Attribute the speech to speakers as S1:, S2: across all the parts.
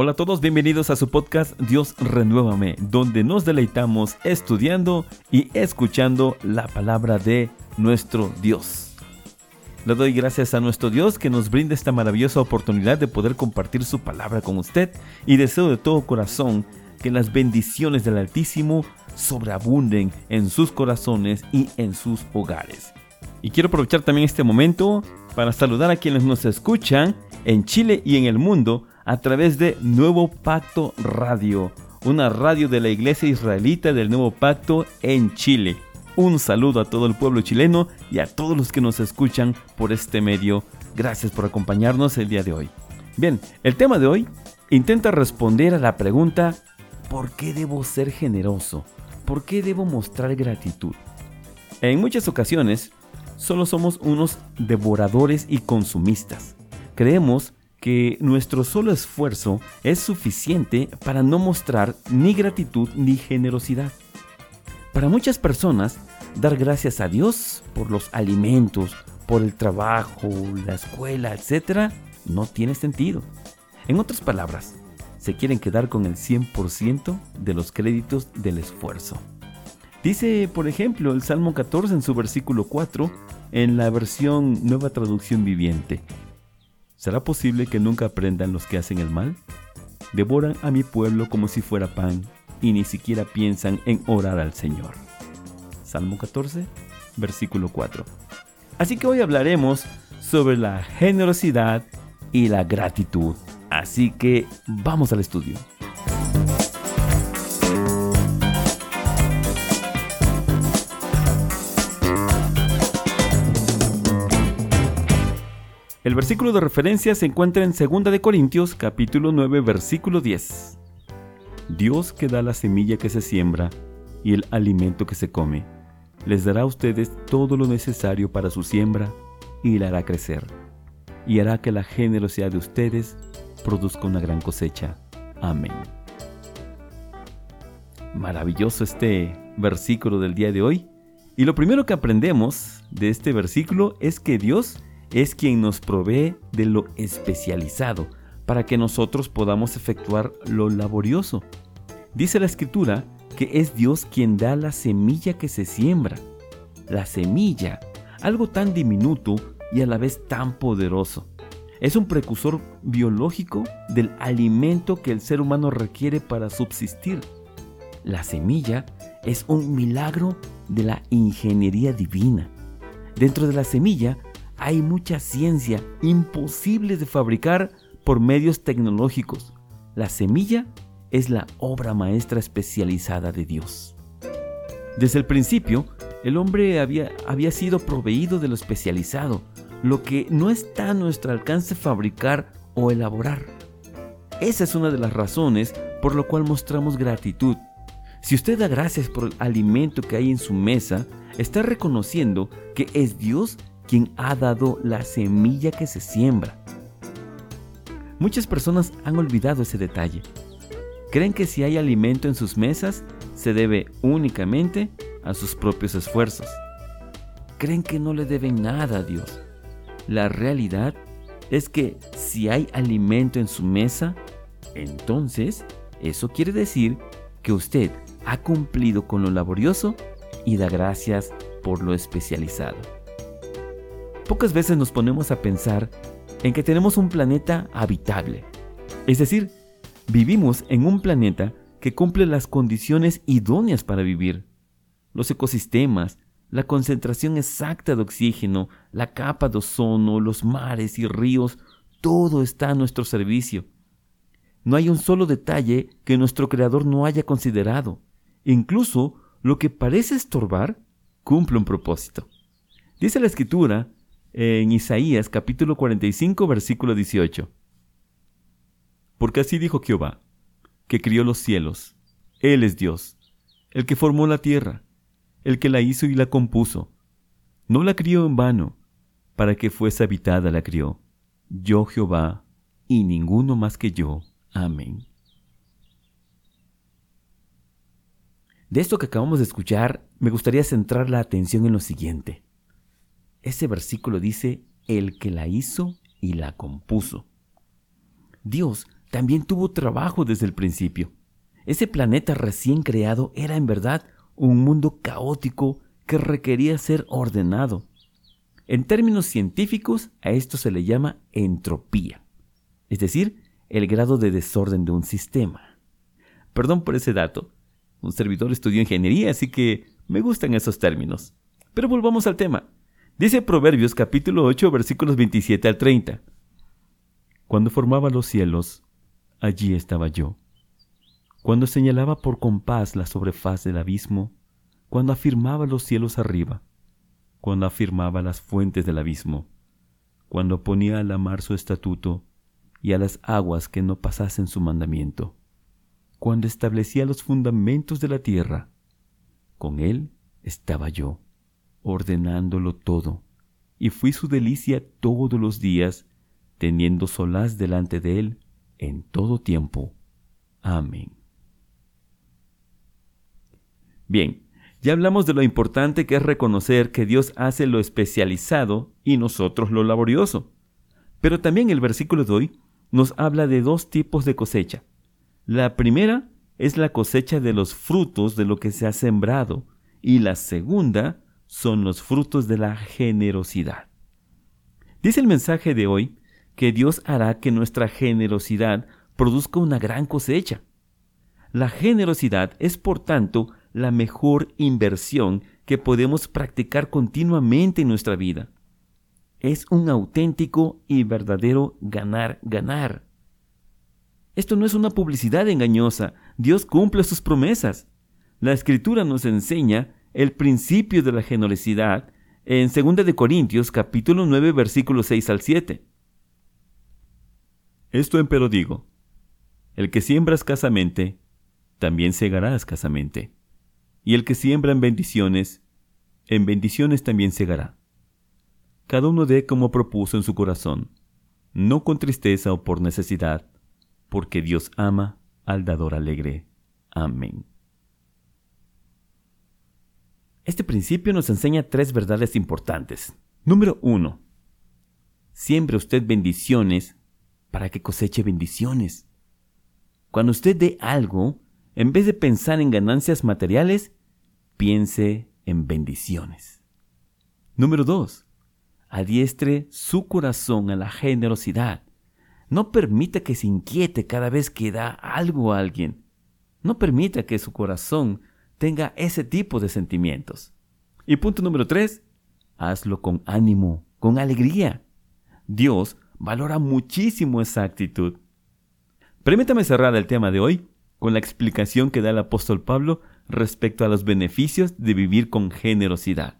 S1: Hola a todos, bienvenidos a su podcast Dios Renuévame, donde nos deleitamos estudiando y escuchando la palabra de nuestro Dios. Le doy gracias a nuestro Dios que nos brinda esta maravillosa oportunidad de poder compartir su palabra con usted y deseo de todo corazón que las bendiciones del Altísimo sobreabunden en sus corazones y en sus hogares. Y quiero aprovechar también este momento para saludar a quienes nos escuchan en Chile y en el mundo a través de Nuevo Pacto Radio, una radio de la Iglesia Israelita del Nuevo Pacto en Chile. Un saludo a todo el pueblo chileno y a todos los que nos escuchan por este medio. Gracias por acompañarnos el día de hoy. Bien, el tema de hoy intenta responder a la pregunta ¿por qué debo ser generoso? ¿Por qué debo mostrar gratitud? En muchas ocasiones, solo somos unos devoradores y consumistas. Creemos que nuestro solo esfuerzo es suficiente para no mostrar ni gratitud ni generosidad. Para muchas personas, dar gracias a Dios por los alimentos, por el trabajo, la escuela, etc., no tiene sentido. En otras palabras, se quieren quedar con el 100% de los créditos del esfuerzo. Dice, por ejemplo, el Salmo 14 en su versículo 4, en la versión Nueva Traducción Viviente. ¿Será posible que nunca aprendan los que hacen el mal? Devoran a mi pueblo como si fuera pan y ni siquiera piensan en orar al Señor. Salmo 14, versículo 4. Así que hoy hablaremos sobre la generosidad y la gratitud. Así que vamos al estudio. Versículo de referencia se encuentra en 2 de Corintios capítulo 9 versículo 10. Dios que da la semilla que se siembra y el alimento que se come, les dará a ustedes todo lo necesario para su siembra y la hará crecer, y hará que la generosidad de ustedes produzca una gran cosecha. Amén. Maravilloso este versículo del día de hoy. Y lo primero que aprendemos de este versículo es que Dios es quien nos provee de lo especializado para que nosotros podamos efectuar lo laborioso. Dice la escritura que es Dios quien da la semilla que se siembra. La semilla, algo tan diminuto y a la vez tan poderoso. Es un precursor biológico del alimento que el ser humano requiere para subsistir. La semilla es un milagro de la ingeniería divina. Dentro de la semilla hay mucha ciencia imposible de fabricar por medios tecnológicos. La semilla es la obra maestra especializada de Dios. Desde el principio, el hombre había, había sido proveído de lo especializado, lo que no está a nuestro alcance fabricar o elaborar. Esa es una de las razones por lo cual mostramos gratitud. Si usted da gracias por el alimento que hay en su mesa, está reconociendo que es Dios quien ha dado la semilla que se siembra. Muchas personas han olvidado ese detalle. Creen que si hay alimento en sus mesas, se debe únicamente a sus propios esfuerzos. Creen que no le deben nada a Dios. La realidad es que si hay alimento en su mesa, entonces eso quiere decir que usted ha cumplido con lo laborioso y da gracias por lo especializado. Pocas veces nos ponemos a pensar en que tenemos un planeta habitable. Es decir, vivimos en un planeta que cumple las condiciones idóneas para vivir. Los ecosistemas, la concentración exacta de oxígeno, la capa de ozono, los mares y ríos, todo está a nuestro servicio. No hay un solo detalle que nuestro Creador no haya considerado. Incluso lo que parece estorbar cumple un propósito. Dice la Escritura en Isaías capítulo 45 versículo 18. Porque así dijo Jehová, que crió los cielos, Él es Dios, el que formó la tierra, el que la hizo y la compuso. No la crió en vano, para que fuese habitada la crió. Yo Jehová, y ninguno más que yo. Amén. De esto que acabamos de escuchar, me gustaría centrar la atención en lo siguiente. Ese versículo dice, el que la hizo y la compuso. Dios también tuvo trabajo desde el principio. Ese planeta recién creado era en verdad un mundo caótico que requería ser ordenado. En términos científicos, a esto se le llama entropía, es decir, el grado de desorden de un sistema. Perdón por ese dato, un servidor estudió ingeniería, así que me gustan esos términos. Pero volvamos al tema. Dice Proverbios capítulo 8 versículos 27 al 30. Cuando formaba los cielos, allí estaba yo. Cuando señalaba por compás la sobrefaz del abismo, cuando afirmaba los cielos arriba, cuando afirmaba las fuentes del abismo, cuando ponía a la mar su estatuto y a las aguas que no pasasen su mandamiento cuando establecía los fundamentos de la tierra. Con él estaba yo, ordenándolo todo, y fui su delicia todos los días, teniendo solaz delante de él en todo tiempo. Amén. Bien, ya hablamos de lo importante que es reconocer que Dios hace lo especializado y nosotros lo laborioso. Pero también el versículo de hoy nos habla de dos tipos de cosecha, la primera es la cosecha de los frutos de lo que se ha sembrado y la segunda son los frutos de la generosidad. Dice el mensaje de hoy que Dios hará que nuestra generosidad produzca una gran cosecha. La generosidad es, por tanto, la mejor inversión que podemos practicar continuamente en nuestra vida. Es un auténtico y verdadero ganar-ganar. Esto no es una publicidad engañosa. Dios cumple sus promesas. La escritura nos enseña el principio de la generosidad en 2 de Corintios capítulo 9 versículos 6 al 7. Esto empero digo, el que siembra escasamente, también segará escasamente, y el que siembra en bendiciones, en bendiciones también segará. Cada uno dé como propuso en su corazón, no con tristeza o por necesidad, porque Dios ama al dador alegre. Amén. Este principio nos enseña tres verdades importantes. Número uno, siembre usted bendiciones para que coseche bendiciones. Cuando usted dé algo, en vez de pensar en ganancias materiales, piense en bendiciones. Número dos, adiestre su corazón a la generosidad. No permita que se inquiete cada vez que da algo a alguien. No permita que su corazón tenga ese tipo de sentimientos. Y punto número tres, hazlo con ánimo, con alegría. Dios valora muchísimo esa actitud. Permítame cerrar el tema de hoy con la explicación que da el apóstol Pablo respecto a los beneficios de vivir con generosidad.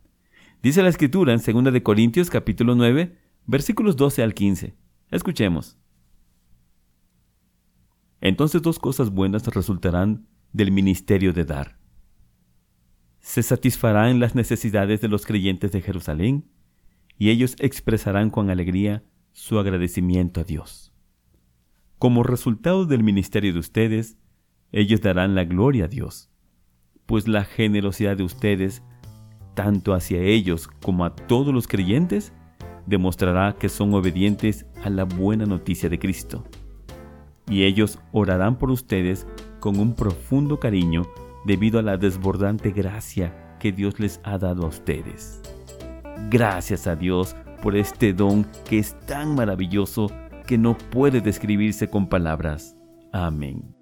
S1: Dice la escritura en 2 de Corintios capítulo 9, versículos 12 al 15. Escuchemos. Entonces dos cosas buenas resultarán del ministerio de dar. Se satisfarán las necesidades de los creyentes de Jerusalén y ellos expresarán con alegría su agradecimiento a Dios. Como resultado del ministerio de ustedes, ellos darán la gloria a Dios, pues la generosidad de ustedes, tanto hacia ellos como a todos los creyentes, demostrará que son obedientes a la buena noticia de Cristo y ellos orarán por ustedes con un profundo cariño debido a la desbordante gracia que Dios les ha dado a ustedes. Gracias a Dios por este don que es tan maravilloso que no puede describirse con palabras. Amén.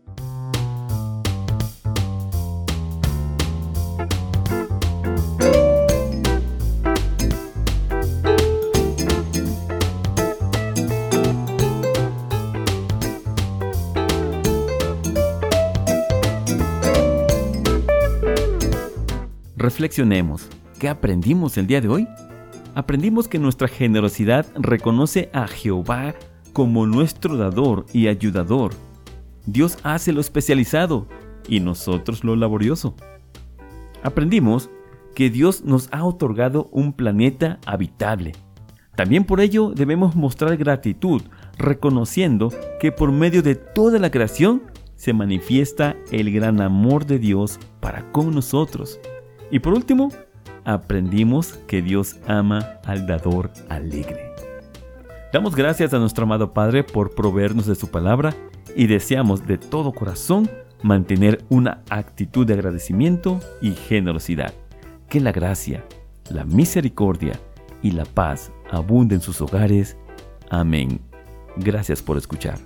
S1: Reflexionemos. ¿Qué aprendimos el día de hoy? Aprendimos que nuestra generosidad reconoce a Jehová como nuestro dador y ayudador. Dios hace lo especializado y nosotros lo laborioso. Aprendimos que Dios nos ha otorgado un planeta habitable. También por ello debemos mostrar gratitud, reconociendo que por medio de toda la creación se manifiesta el gran amor de Dios para con nosotros. Y por último, aprendimos que Dios ama al dador alegre. Damos gracias a nuestro amado Padre por proveernos de su palabra y deseamos de todo corazón mantener una actitud de agradecimiento y generosidad. Que la gracia, la misericordia y la paz abunden en sus hogares. Amén. Gracias por escuchar.